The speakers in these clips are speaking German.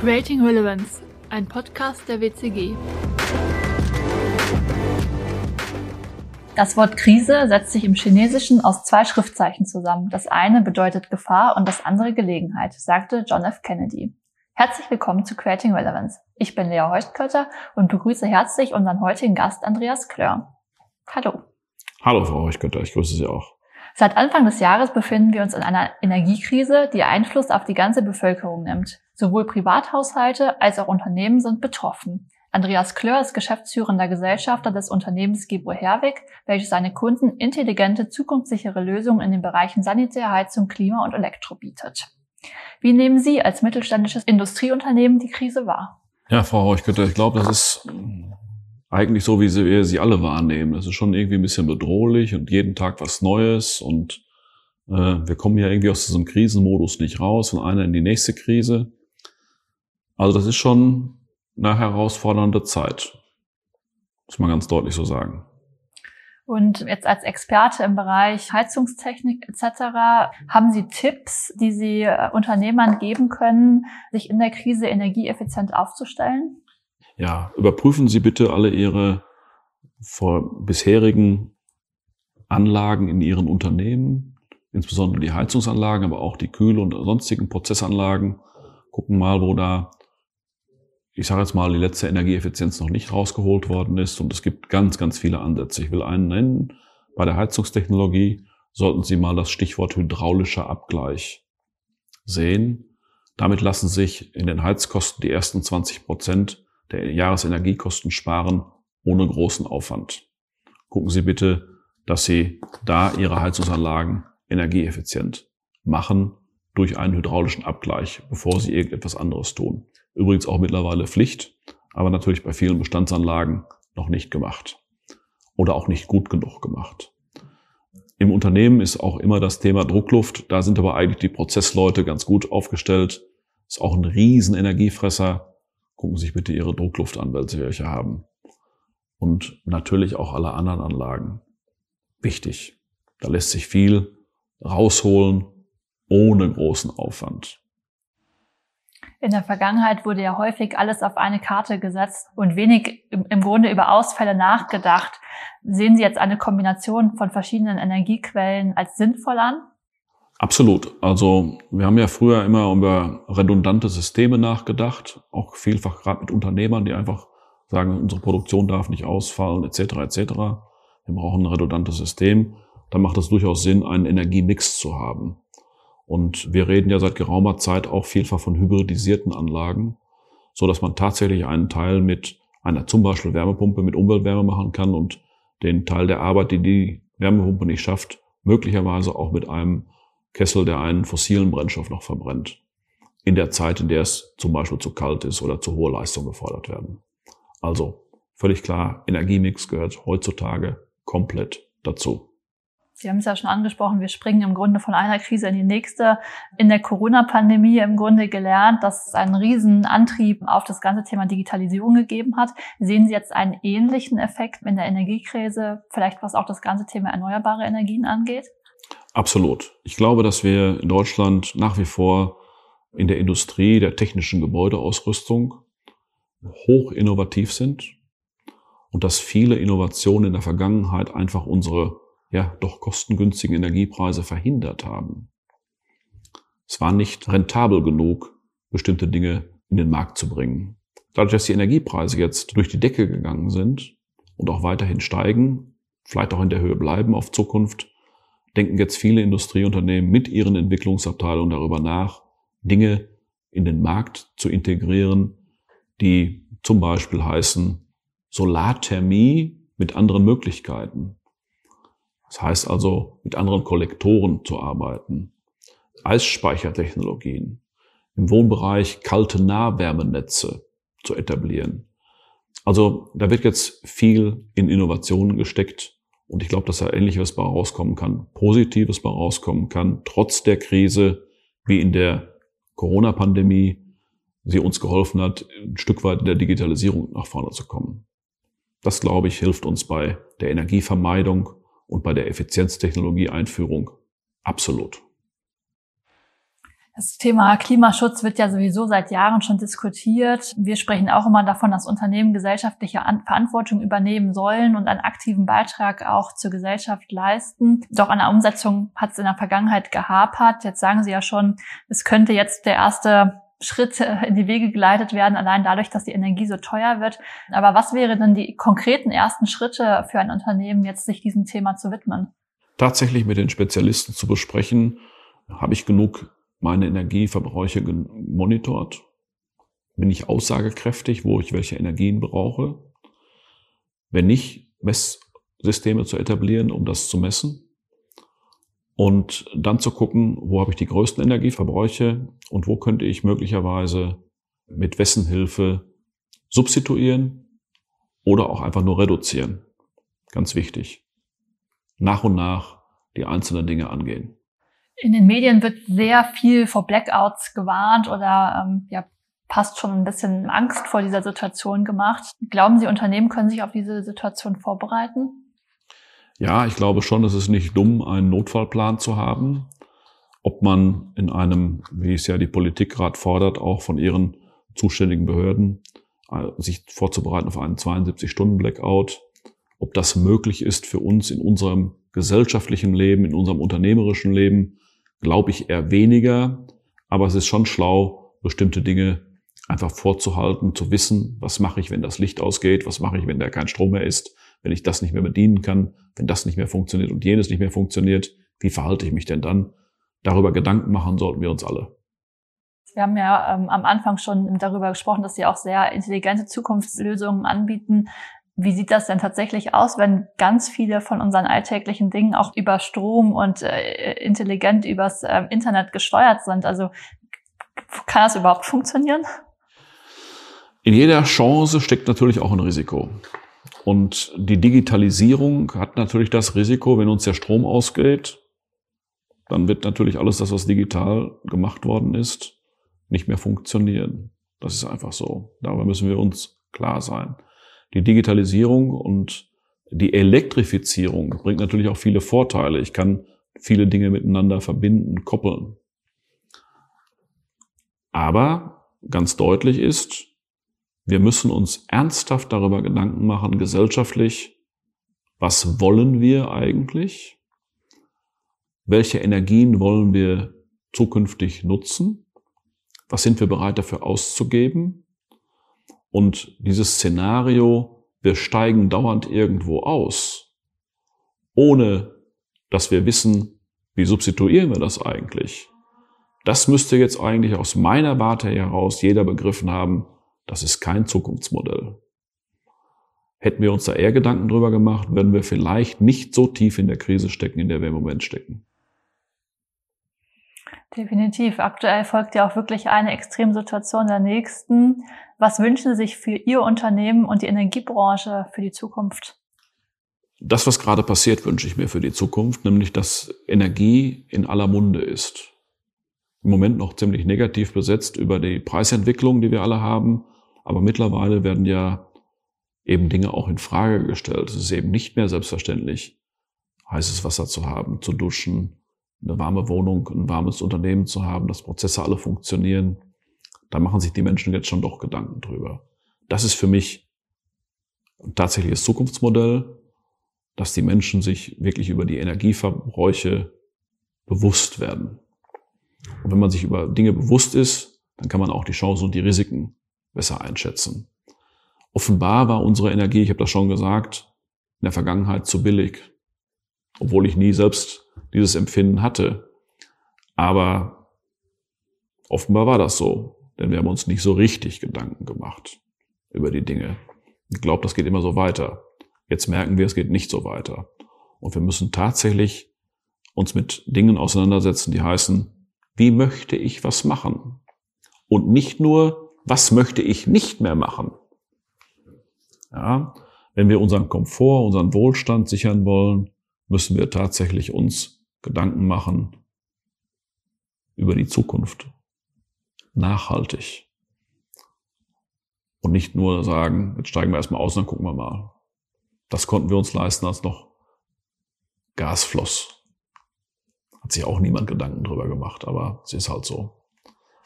Creating Relevance, ein Podcast der WCG. Das Wort Krise setzt sich im Chinesischen aus zwei Schriftzeichen zusammen. Das eine bedeutet Gefahr und das andere Gelegenheit, sagte John F. Kennedy. Herzlich willkommen zu Creating Relevance. Ich bin Lea Heustkötter und begrüße herzlich unseren heutigen Gast Andreas Klör. Hallo. Hallo, Frau Heustkötter, ich grüße Sie auch. Seit Anfang des Jahres befinden wir uns in einer Energiekrise, die Einfluss auf die ganze Bevölkerung nimmt. Sowohl Privathaushalte als auch Unternehmen sind betroffen. Andreas Klör ist geschäftsführender Gesellschafter des Unternehmens Gebro Herwig, welches seine Kunden intelligente, zukunftssichere Lösungen in den Bereichen Sanitär, Heizung, Klima und Elektro bietet. Wie nehmen Sie als mittelständisches Industrieunternehmen die Krise wahr? Ja, Frau Heuchkötter, ich glaube, das ist eigentlich so, wie wir sie alle wahrnehmen. Das ist schon irgendwie ein bisschen bedrohlich und jeden Tag was Neues und äh, wir kommen ja irgendwie aus diesem Krisenmodus nicht raus von einer in die nächste Krise. Also das ist schon eine herausfordernde Zeit. Muss man ganz deutlich so sagen. Und jetzt als Experte im Bereich Heizungstechnik etc. haben Sie Tipps, die Sie äh, Unternehmern geben können, sich in der Krise energieeffizient aufzustellen? Ja, überprüfen Sie bitte alle Ihre vor bisherigen Anlagen in Ihren Unternehmen, insbesondere die Heizungsanlagen, aber auch die Kühl- und sonstigen Prozessanlagen. Gucken mal, wo da ich sage jetzt mal, die letzte Energieeffizienz noch nicht rausgeholt worden ist. Und es gibt ganz, ganz viele Ansätze. Ich will einen nennen. Bei der Heizungstechnologie sollten Sie mal das Stichwort hydraulischer Abgleich sehen. Damit lassen sich in den Heizkosten die ersten 20 Prozent der Jahresenergiekosten sparen, ohne großen Aufwand. Gucken Sie bitte, dass Sie da Ihre Heizungsanlagen energieeffizient machen durch einen hydraulischen Abgleich, bevor Sie irgendetwas anderes tun. Übrigens auch mittlerweile Pflicht, aber natürlich bei vielen Bestandsanlagen noch nicht gemacht oder auch nicht gut genug gemacht. Im Unternehmen ist auch immer das Thema Druckluft. Da sind aber eigentlich die Prozessleute ganz gut aufgestellt. Ist auch ein riesen Energiefresser. Gucken Sie sich bitte Ihre Druckluft an, welche welche haben. Und natürlich auch alle anderen Anlagen. Wichtig. Da lässt sich viel rausholen ohne großen Aufwand. In der Vergangenheit wurde ja häufig alles auf eine Karte gesetzt und wenig im Grunde über Ausfälle nachgedacht. Sehen Sie jetzt eine Kombination von verschiedenen Energiequellen als sinnvoll an? Absolut. Also wir haben ja früher immer über redundante Systeme nachgedacht, auch vielfach gerade mit Unternehmern, die einfach sagen, unsere Produktion darf nicht ausfallen, etc. etc. Wir brauchen ein redundantes System. Dann macht es durchaus Sinn, einen Energiemix zu haben. Und wir reden ja seit geraumer Zeit auch vielfach von hybridisierten Anlagen, so dass man tatsächlich einen Teil mit einer zum Beispiel Wärmepumpe mit Umweltwärme machen kann und den Teil der Arbeit, die die Wärmepumpe nicht schafft, möglicherweise auch mit einem Kessel, der einen fossilen Brennstoff noch verbrennt. In der Zeit, in der es zum Beispiel zu kalt ist oder zu hohe Leistung gefordert werden. Also völlig klar, Energiemix gehört heutzutage komplett dazu. Sie haben es ja schon angesprochen, wir springen im Grunde von einer Krise in die nächste. In der Corona-Pandemie im Grunde gelernt, dass es einen riesen Antrieb auf das ganze Thema Digitalisierung gegeben hat. Sehen Sie jetzt einen ähnlichen Effekt in der Energiekrise, vielleicht was auch das ganze Thema erneuerbare Energien angeht? Absolut. Ich glaube, dass wir in Deutschland nach wie vor in der Industrie der technischen Gebäudeausrüstung hoch innovativ sind und dass viele Innovationen in der Vergangenheit einfach unsere ja doch kostengünstigen Energiepreise verhindert haben. Es war nicht rentabel genug, bestimmte Dinge in den Markt zu bringen. Dadurch, dass die Energiepreise jetzt durch die Decke gegangen sind und auch weiterhin steigen, vielleicht auch in der Höhe bleiben auf Zukunft, denken jetzt viele Industrieunternehmen mit ihren Entwicklungsabteilungen darüber nach, Dinge in den Markt zu integrieren, die zum Beispiel heißen Solarthermie mit anderen Möglichkeiten. Das heißt also, mit anderen Kollektoren zu arbeiten, Eisspeichertechnologien, im Wohnbereich kalte Nahwärmenetze zu etablieren. Also da wird jetzt viel in Innovationen gesteckt und ich glaube, dass da ähnliches bei rauskommen kann, Positives bei rauskommen kann, trotz der Krise, wie in der Corona-Pandemie sie uns geholfen hat, ein Stück weit in der Digitalisierung nach vorne zu kommen. Das, glaube ich, hilft uns bei der Energievermeidung und bei der Effizienztechnologie-Einführung absolut. Das Thema Klimaschutz wird ja sowieso seit Jahren schon diskutiert. Wir sprechen auch immer davon, dass Unternehmen gesellschaftliche Verantwortung übernehmen sollen und einen aktiven Beitrag auch zur Gesellschaft leisten. Doch an der Umsetzung hat es in der Vergangenheit gehapert. Jetzt sagen Sie ja schon, es könnte jetzt der erste Schritt in die Wege geleitet werden, allein dadurch, dass die Energie so teuer wird. Aber was wären denn die konkreten ersten Schritte für ein Unternehmen, jetzt sich diesem Thema zu widmen? Tatsächlich mit den Spezialisten zu besprechen, habe ich genug meine Energieverbräuche gemonitort? Bin ich aussagekräftig, wo ich welche Energien brauche? Wenn nicht, Messsysteme zu etablieren, um das zu messen. Und dann zu gucken, wo habe ich die größten Energieverbräuche und wo könnte ich möglicherweise mit wessen Hilfe substituieren oder auch einfach nur reduzieren. Ganz wichtig. Nach und nach die einzelnen Dinge angehen. In den Medien wird sehr viel vor Blackouts gewarnt oder ähm, ja, passt schon ein bisschen Angst vor dieser Situation gemacht. Glauben Sie, Unternehmen können sich auf diese Situation vorbereiten? Ja, ich glaube schon, es ist nicht dumm, einen Notfallplan zu haben. Ob man in einem, wie es ja die Politik gerade fordert, auch von ihren zuständigen Behörden, äh, sich vorzubereiten auf einen 72-Stunden-Blackout, ob das möglich ist für uns in unserem gesellschaftlichen Leben, in unserem unternehmerischen Leben, glaube ich eher weniger, aber es ist schon schlau, bestimmte Dinge einfach vorzuhalten, zu wissen, was mache ich, wenn das Licht ausgeht, was mache ich, wenn da kein Strom mehr ist, wenn ich das nicht mehr bedienen kann, wenn das nicht mehr funktioniert und jenes nicht mehr funktioniert, wie verhalte ich mich denn dann? Darüber Gedanken machen sollten wir uns alle. Wir haben ja ähm, am Anfang schon darüber gesprochen, dass Sie auch sehr intelligente Zukunftslösungen anbieten. Wie sieht das denn tatsächlich aus, wenn ganz viele von unseren alltäglichen Dingen auch über Strom und äh, intelligent übers äh, Internet gesteuert sind? Also kann das überhaupt funktionieren? In jeder Chance steckt natürlich auch ein Risiko. Und die Digitalisierung hat natürlich das Risiko, wenn uns der Strom ausgeht, dann wird natürlich alles das, was digital gemacht worden ist, nicht mehr funktionieren. Das ist einfach so. Darüber müssen wir uns klar sein die Digitalisierung und die Elektrifizierung bringt natürlich auch viele Vorteile. Ich kann viele Dinge miteinander verbinden, koppeln. Aber ganz deutlich ist, wir müssen uns ernsthaft darüber Gedanken machen, gesellschaftlich, was wollen wir eigentlich? Welche Energien wollen wir zukünftig nutzen? Was sind wir bereit dafür auszugeben? Und dieses Szenario, wir steigen dauernd irgendwo aus, ohne dass wir wissen, wie substituieren wir das eigentlich? Das müsste jetzt eigentlich aus meiner Warte heraus jeder begriffen haben, das ist kein Zukunftsmodell. Hätten wir uns da eher Gedanken drüber gemacht, würden wir vielleicht nicht so tief in der Krise stecken, in der wir im Moment stecken. Definitiv. Aktuell folgt ja auch wirklich eine Extremsituation der nächsten. Was wünschen Sie sich für Ihr Unternehmen und die Energiebranche für die Zukunft? Das, was gerade passiert, wünsche ich mir für die Zukunft, nämlich dass Energie in aller Munde ist. Im Moment noch ziemlich negativ besetzt über die Preisentwicklung, die wir alle haben, aber mittlerweile werden ja eben Dinge auch in Frage gestellt. Es ist eben nicht mehr selbstverständlich, heißes Wasser zu haben, zu duschen, eine warme Wohnung, ein warmes Unternehmen zu haben, dass Prozesse alle funktionieren, da machen sich die Menschen jetzt schon doch Gedanken drüber. Das ist für mich ein tatsächliches Zukunftsmodell, dass die Menschen sich wirklich über die Energieverbräuche bewusst werden. Und wenn man sich über Dinge bewusst ist, dann kann man auch die Chancen und die Risiken besser einschätzen. Offenbar war unsere Energie, ich habe das schon gesagt, in der Vergangenheit zu billig, obwohl ich nie selbst dieses Empfinden hatte. Aber offenbar war das so, denn wir haben uns nicht so richtig Gedanken gemacht über die Dinge. Ich glaube, das geht immer so weiter. Jetzt merken wir, es geht nicht so weiter. Und wir müssen tatsächlich uns mit Dingen auseinandersetzen, die heißen, wie möchte ich was machen? Und nicht nur, was möchte ich nicht mehr machen? Ja, wenn wir unseren Komfort, unseren Wohlstand sichern wollen, müssen wir tatsächlich uns Gedanken machen über die Zukunft. Nachhaltig. Und nicht nur sagen, jetzt steigen wir erstmal aus und dann gucken wir mal. Das konnten wir uns leisten, als noch Gas floss. Hat sich auch niemand Gedanken drüber gemacht, aber es ist halt so.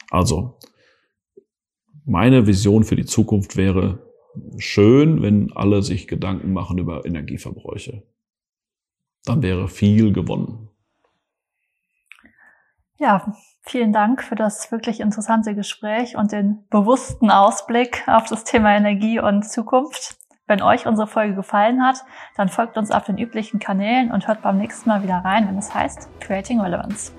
Also, meine Vision für die Zukunft wäre schön, wenn alle sich Gedanken machen über Energieverbräuche. Dann wäre viel gewonnen. Ja, vielen Dank für das wirklich interessante Gespräch und den bewussten Ausblick auf das Thema Energie und Zukunft. Wenn euch unsere Folge gefallen hat, dann folgt uns auf den üblichen Kanälen und hört beim nächsten Mal wieder rein, wenn es heißt Creating Relevance.